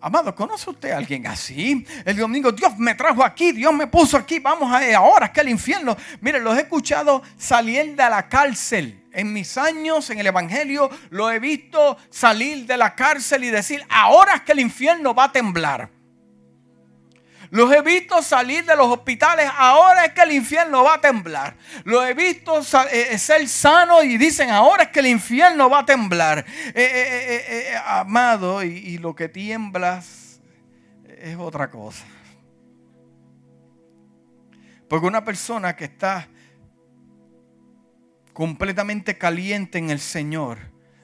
A: Amado, ¿conoce usted a alguien así? El domingo, Dios me trajo aquí, Dios me puso aquí, vamos a ahora, es que el infierno. Mire, los he escuchado salir de la cárcel. En mis años en el Evangelio lo he visto salir de la cárcel y decir, ahora es que el infierno va a temblar. Los he visto salir de los hospitales. Ahora es que el infierno va a temblar. Los he visto eh, eh, ser sanos y dicen, ahora es que el infierno va a temblar. Eh, amado, y, lo que tiemblas es otra cosa. Porque una persona que está completamente caliente en el Señor,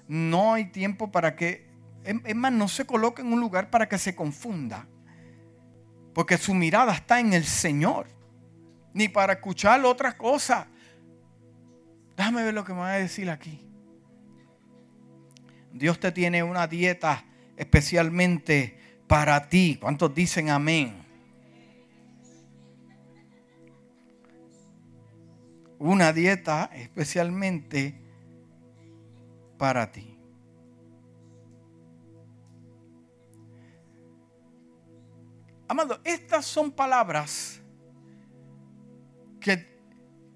A: no hay tiempo para que, es más, no se coloque en un lugar para que se confunda. Porque su mirada está en el Señor. Ni para escuchar otras cosas. Déjame ver lo que me va a decir aquí. Dios te tiene una dieta especialmente para ti. ¿Cuántos dicen amén? Una dieta especialmente para ti. Amado, estas son palabras que,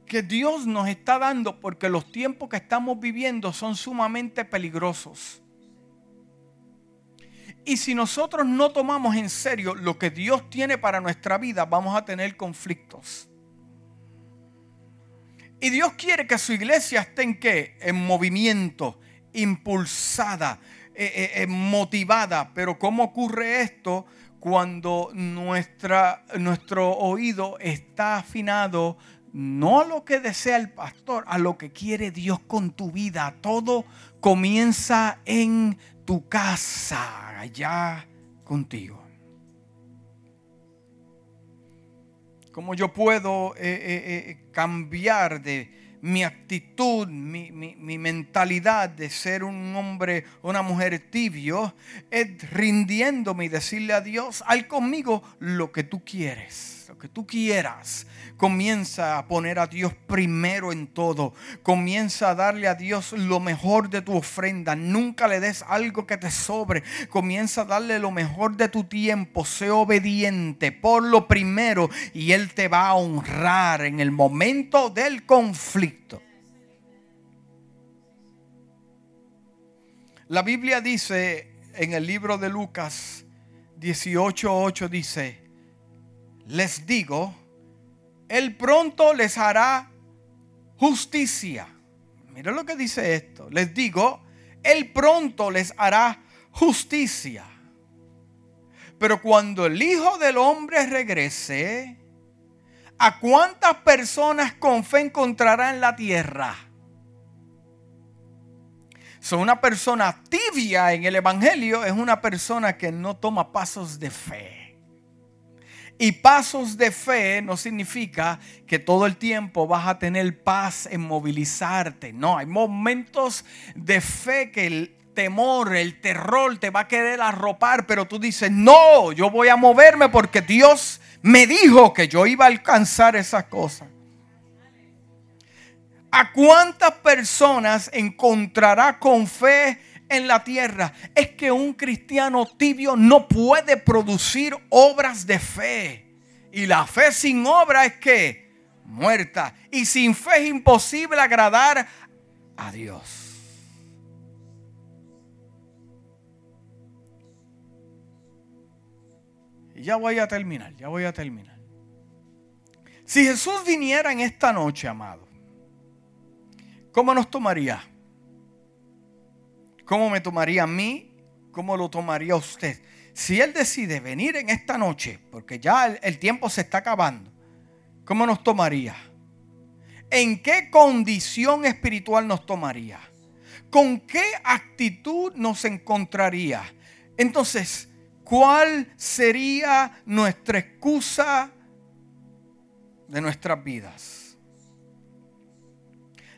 A: que Dios nos está dando porque los tiempos que estamos viviendo son sumamente peligrosos. Y si nosotros no tomamos en serio lo que Dios tiene para nuestra vida, vamos a tener conflictos. Y Dios quiere que su iglesia esté en qué? En movimiento, impulsada, eh, eh, eh, motivada. Pero ¿cómo ocurre esto? Cuando nuestro oído está afinado no a lo que desea el pastor, a lo que quiere Dios con tu vida. Todo comienza en tu casa, allá contigo. ¿Cómo yo puedo eh, eh, eh, cambiar de mi actitud, mi, mentalidad de ser un hombre, una mujer tibio, es rindiéndome y decirle a Dios, haz conmigo lo que tú quieres, lo que tú quieras. Comienza a poner a Dios primero en todo. Comienza a darle a Dios lo mejor de tu ofrenda. Nunca le des algo que te sobre. Comienza a darle lo mejor de tu tiempo. Sé obediente por lo primero y Él te va a honrar en el momento del conflicto. La Biblia dice en el libro de Lucas 18:8 dice, les digo, él pronto les hará justicia. Mira lo que dice esto. Les digo, Él pronto les hará justicia. Pero cuando el Hijo del Hombre regrese, ¿a cuántas personas con fe encontrará en la tierra? Son una persona tibia en el Evangelio, es una persona que no toma pasos de fe. Y pasos de fe no significa que todo el tiempo vas a tener paz en movilizarte. No, hay momentos de fe que el temor, el terror te va a querer arropar, pero tú dices, no, yo voy a moverme porque Dios me dijo que yo iba a alcanzar esas cosas. ¿A cuántas personas encontrará con fe en la tierra es que un cristiano tibio no puede producir obras de fe. Y la fe sin obra es que muerta. Y sin fe es imposible agradar a Dios. Y ya voy a terminar, ya voy a terminar. Si Jesús viniera en esta noche, amado, ¿cómo nos tomaría? ¿Cómo me tomaría a mí? ¿Cómo lo tomaría usted? Si Él decide venir en esta noche, porque ya el, tiempo se está acabando, ¿cómo nos tomaría? ¿En qué condición espiritual nos tomaría? ¿Con qué actitud nos encontraría? Entonces, ¿cuál sería nuestra excusa de nuestras vidas?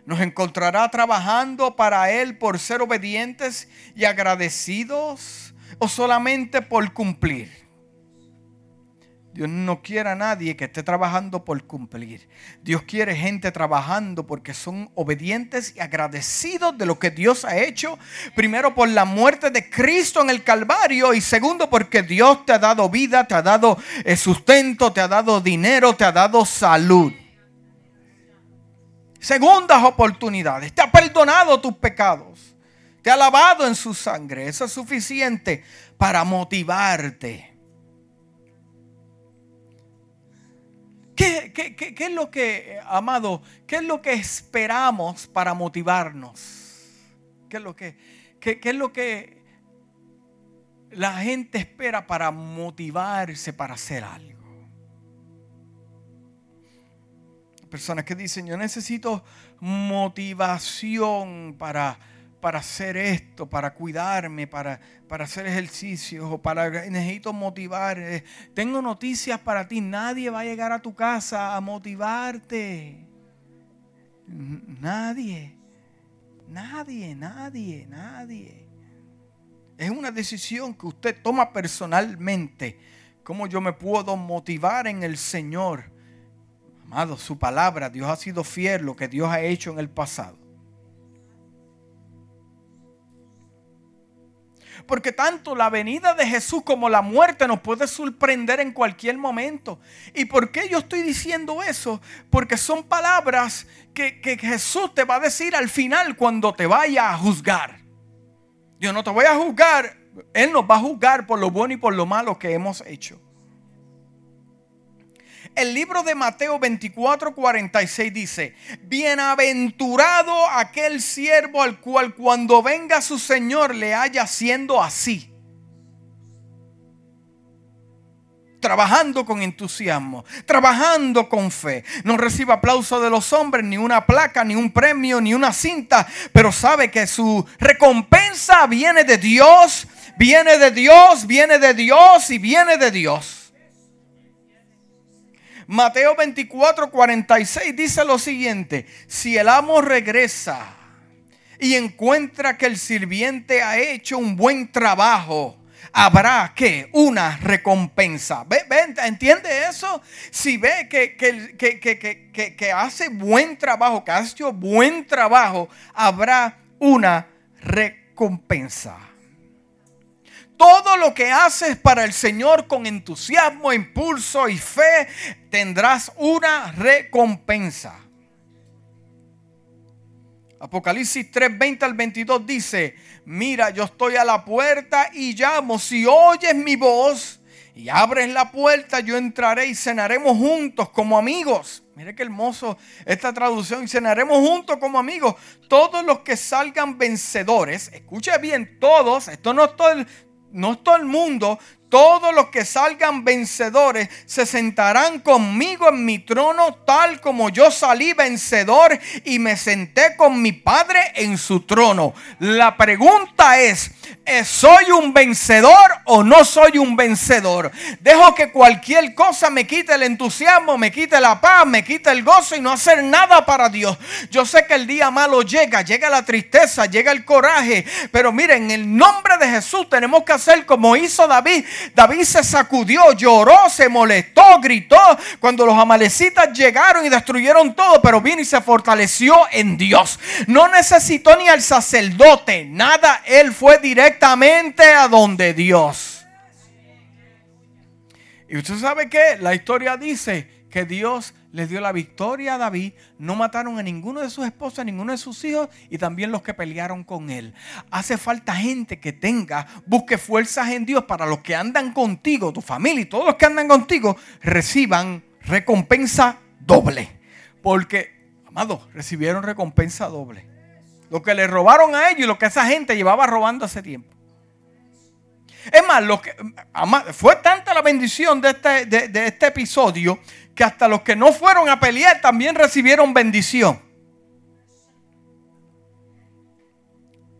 A: Nos encontrará trabajando para Él por ser obedientes y agradecidos o solamente por cumplir. Dios no quiere a nadie que esté trabajando por cumplir. Dios quiere gente trabajando porque son obedientes y agradecidos de lo que Dios ha hecho. Primero por la muerte de Cristo en el Calvario y segundo porque Dios te ha dado vida, te ha dado eh, sustento, te ha dado dinero, te ha dado salud segundas oportunidades, te ha perdonado tus pecados, te ha lavado en su sangre. Eso es suficiente para motivarte. ¿Qué, es lo que, amado, qué es lo que esperamos para motivarnos? ¿Qué es lo que, qué es lo que la gente espera para motivarse para hacer algo? Personas que dicen, yo necesito motivación para, para hacer esto, para cuidarme, para, para hacer ejercicios o para necesito motivar. Eh, tengo noticias para ti. Nadie va a llegar a tu casa a motivarte. Nadie. Nadie, nadie, nadie. Es una decisión que usted toma personalmente. ¿Cómo yo me puedo motivar en el Señor? Amado, su palabra, Dios ha sido fiel lo que Dios ha hecho en el pasado. Porque tanto la venida de Jesús como la muerte nos puede sorprender en cualquier momento. ¿Y por qué yo estoy diciendo eso? Porque son palabras que, Jesús te va a decir al final cuando te vaya a juzgar. Yo no te voy a juzgar, Él nos va a juzgar por lo bueno y por lo malo que hemos hecho. El libro de Mateo 24, 46 dice, bienaventurado aquel siervo al cual cuando venga su Señor le haya siendo así. trabajando con entusiasmo, trabajando con fe. No recibe aplauso de los hombres, ni una placa, ni un premio, ni una cinta, pero sabe que su recompensa viene de Dios, viene de Dios, viene de Dios y viene de Dios. Mateo 24, 46 dice lo siguiente, si el amo regresa y encuentra que el sirviente ha hecho un buen trabajo, habrá que una recompensa. ¿Ve, ¿Entiende eso? Si ve que, que, que, hace buen trabajo, que ha hecho buen trabajo, habrá una recompensa. Todo lo que haces para el Señor con entusiasmo, impulso y fe, tendrás una recompensa. Apocalipsis 3, 20 al 22 dice, mira, yo estoy a la puerta y llamo, si oyes mi voz y abres la puerta, yo entraré y cenaremos juntos como amigos. Mire qué hermoso esta traducción, cenaremos juntos como amigos. Todos los que salgan vencedores, escuche bien, todos, esto no es todo el, no todo el mundo, todos los que salgan vencedores se sentarán conmigo en mi trono tal como yo salí vencedor y me senté con mi Padre en su trono. La pregunta es, ¿Eh, ¿soy un vencedor o no soy un vencedor? Dejo que cualquier cosa me quite el entusiasmo, me quite la paz, me quite el gozo y no hacer nada para Dios. Yo sé que el día malo llega, llega la tristeza, llega el coraje, pero miren, en el nombre de Jesús tenemos que hacer como hizo David. David se sacudió, lloró, se molestó, gritó cuando los amalecitas llegaron y destruyeron todo, pero vino y se fortaleció en Dios. No necesitó ni al sacerdote, nada, él fue directamente a donde Dios. Y usted sabe que la historia dice que Dios le dio la victoria a David, no mataron a ninguno de sus esposas, a ninguno de sus hijos y también los que pelearon con él. Hace falta gente que tenga, busque fuerzas en Dios para los que andan contigo, tu familia y todos los que andan contigo reciban recompensa doble. Porque, amados, recibieron recompensa doble. Lo que le robaron a ellos y lo que esa gente llevaba robando hace tiempo. Es más, lo que, fue tanta la bendición de este, de este episodio que hasta los que no fueron a pelear también recibieron bendición.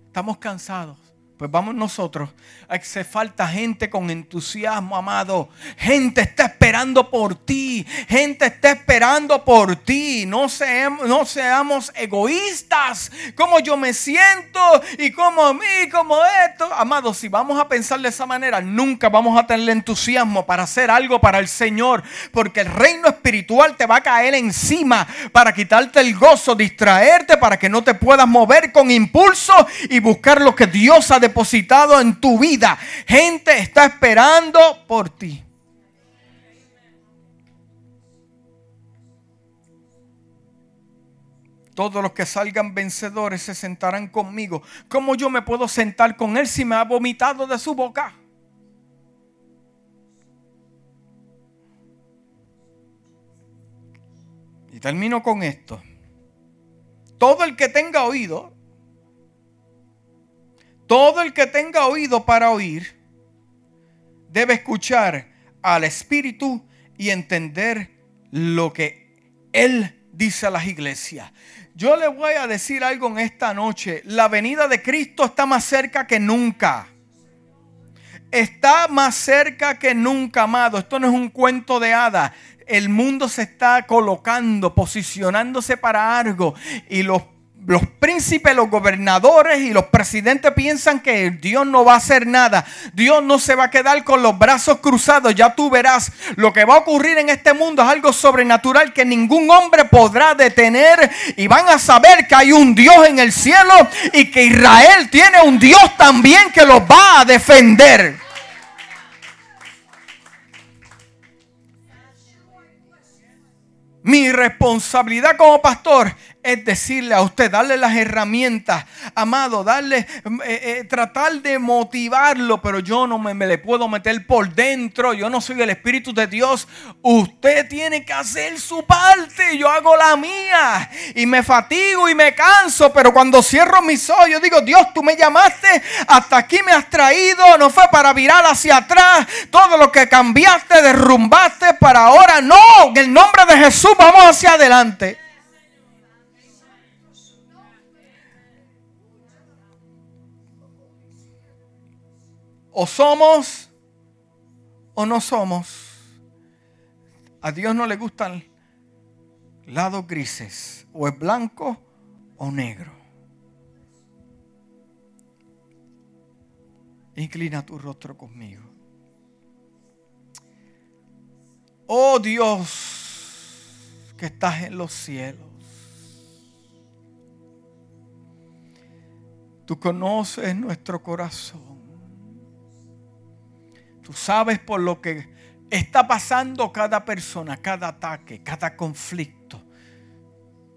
A: Estamos cansados. Pues vamos nosotros. Hace falta gente con entusiasmo, amado. Gente está esperando por ti. Gente está esperando por ti. No seamos, egoístas. Como yo me siento y como a mí, como esto. Amado, si vamos a pensar de esa manera, nunca vamos a tener entusiasmo para hacer algo para el Señor. Porque el reino espiritual te va a caer encima para quitarte el gozo, distraerte, para que no te puedas mover con impulso y buscar lo que Dios ha depositado en tu vida. Gente está esperando por ti. Todos los que salgan vencedores se sentarán conmigo. ¿Cómo yo me puedo sentar con él si me ha vomitado de su boca? Y termino con esto. Todo el que tenga oído, todo el que tenga oído para oír debe escuchar al Espíritu y entender lo que Él dice a las iglesias. Yo le voy a decir algo en esta noche. La venida de Cristo está más cerca que nunca. Está más cerca que nunca, amado. Esto no es un cuento de hadas. El mundo se está colocando, posicionándose para algo. Y los los príncipes, los gobernadores y los presidentes piensan que Dios no va a hacer nada. Dios no se va a quedar con los brazos cruzados. Ya tú verás, lo que va a ocurrir en este mundo es algo sobrenatural que ningún hombre podrá detener. Y van a saber que hay un Dios en el cielo y que Israel tiene un Dios también que los va a defender. Mi responsabilidad como pastor es decirle a usted, darle las herramientas, amado, darle, eh, eh, tratar de motivarlo, pero yo no me, le puedo meter por dentro, yo no soy el Espíritu de Dios. Usted tiene que hacer su parte, yo hago la mía y me fatigo y me canso, pero cuando cierro mis ojos, yo digo, Dios, tú me llamaste, hasta aquí me has traído, no fue para virar hacia atrás, todo lo que cambiaste, derrumbaste para ahora, no, en el nombre de Jesús vamos hacia adelante. O somos o no somos. A Dios no le gustan lados grises. O es blanco o negro. Inclina tu rostro conmigo. Oh Dios que estás en los cielos. Tú conoces nuestro corazón. Tú sabes por lo que está pasando cada persona, cada ataque, cada conflicto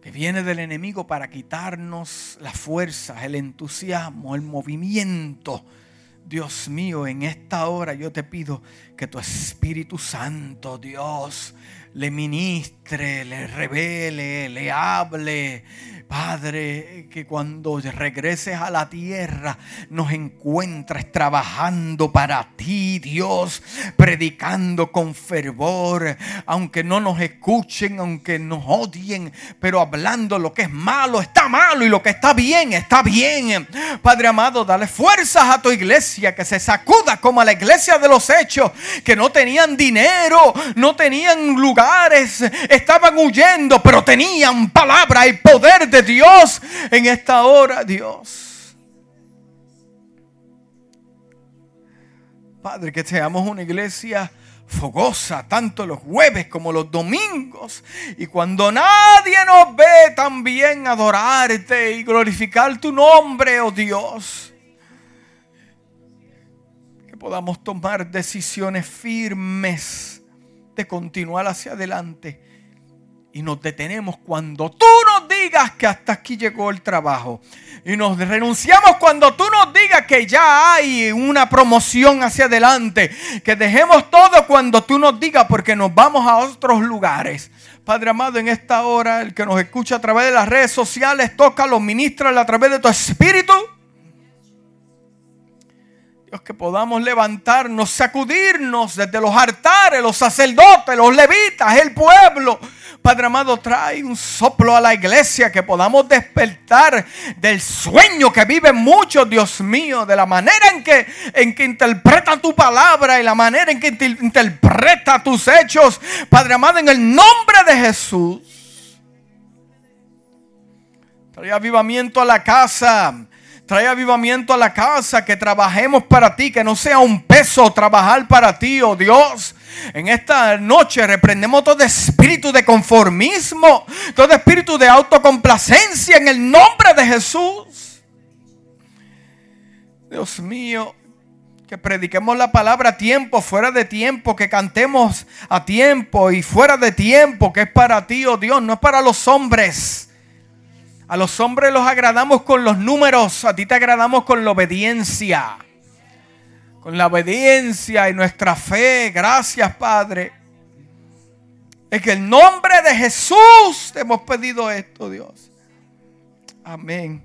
A: que viene del enemigo para quitarnos las fuerzas, el entusiasmo, el movimiento. Dios mío, en esta hora yo te pido que tu Espíritu Santo, Dios, le ministre, le revele, le hable, Padre, que cuando regreses a la tierra nos encuentres trabajando para ti, Dios, predicando con fervor, aunque no nos escuchen, aunque nos odien, pero hablando lo que es malo está malo y lo que está bien está bien. Padre amado, dale fuerzas a tu iglesia, que se sacuda como a la iglesia de los hechos, que no tenían dinero, no tenían estaban huyendo, pero tenían palabra y poder de Dios en esta hora, Dios. Padre, que seamos una iglesia fogosa, tanto los jueves como los domingos. Y cuando nadie nos ve, también adorarte y glorificar tu nombre, oh Dios. Que podamos tomar decisiones firmes continuar hacia adelante y nos detenemos cuando tú nos digas que hasta aquí llegó el trabajo. Y nos renunciamos cuando tú nos digas que ya hay una promoción hacia adelante. Que dejemos todo cuando tú nos digas porque nos vamos a otros lugares. Padre amado, en esta hora, el que nos escucha a través de las redes sociales, toca, los ministra a través de tu espíritu. Dios, que podamos levantarnos, sacudirnos desde los altares, los sacerdotes, los levitas, el pueblo Padre amado, trae un soplo a la iglesia que podamos despertar del sueño que viven muchos, Dios mío, de la manera en que, en que interpreta tu palabra y la manera en que interpreta tus hechos. Padre amado, en el nombre de Jesús. Trae avivamiento a la casa. Trae avivamiento a la casa, que trabajemos para ti, que no sea un peso trabajar para ti, oh Dios. En esta noche reprendemos todo espíritu de conformismo, todo espíritu de autocomplacencia en el nombre de Jesús. Dios mío, que prediquemos la palabra a tiempo, fuera de tiempo, que cantemos a tiempo y fuera de tiempo, que es para ti, oh Dios, no es para los hombres. A los hombres los agradamos con los números, a ti te agradamos con la obediencia con la obediencia y nuestra fe. Gracias, Padre. Que el nombre de Jesús te hemos pedido esto, Dios. Amén.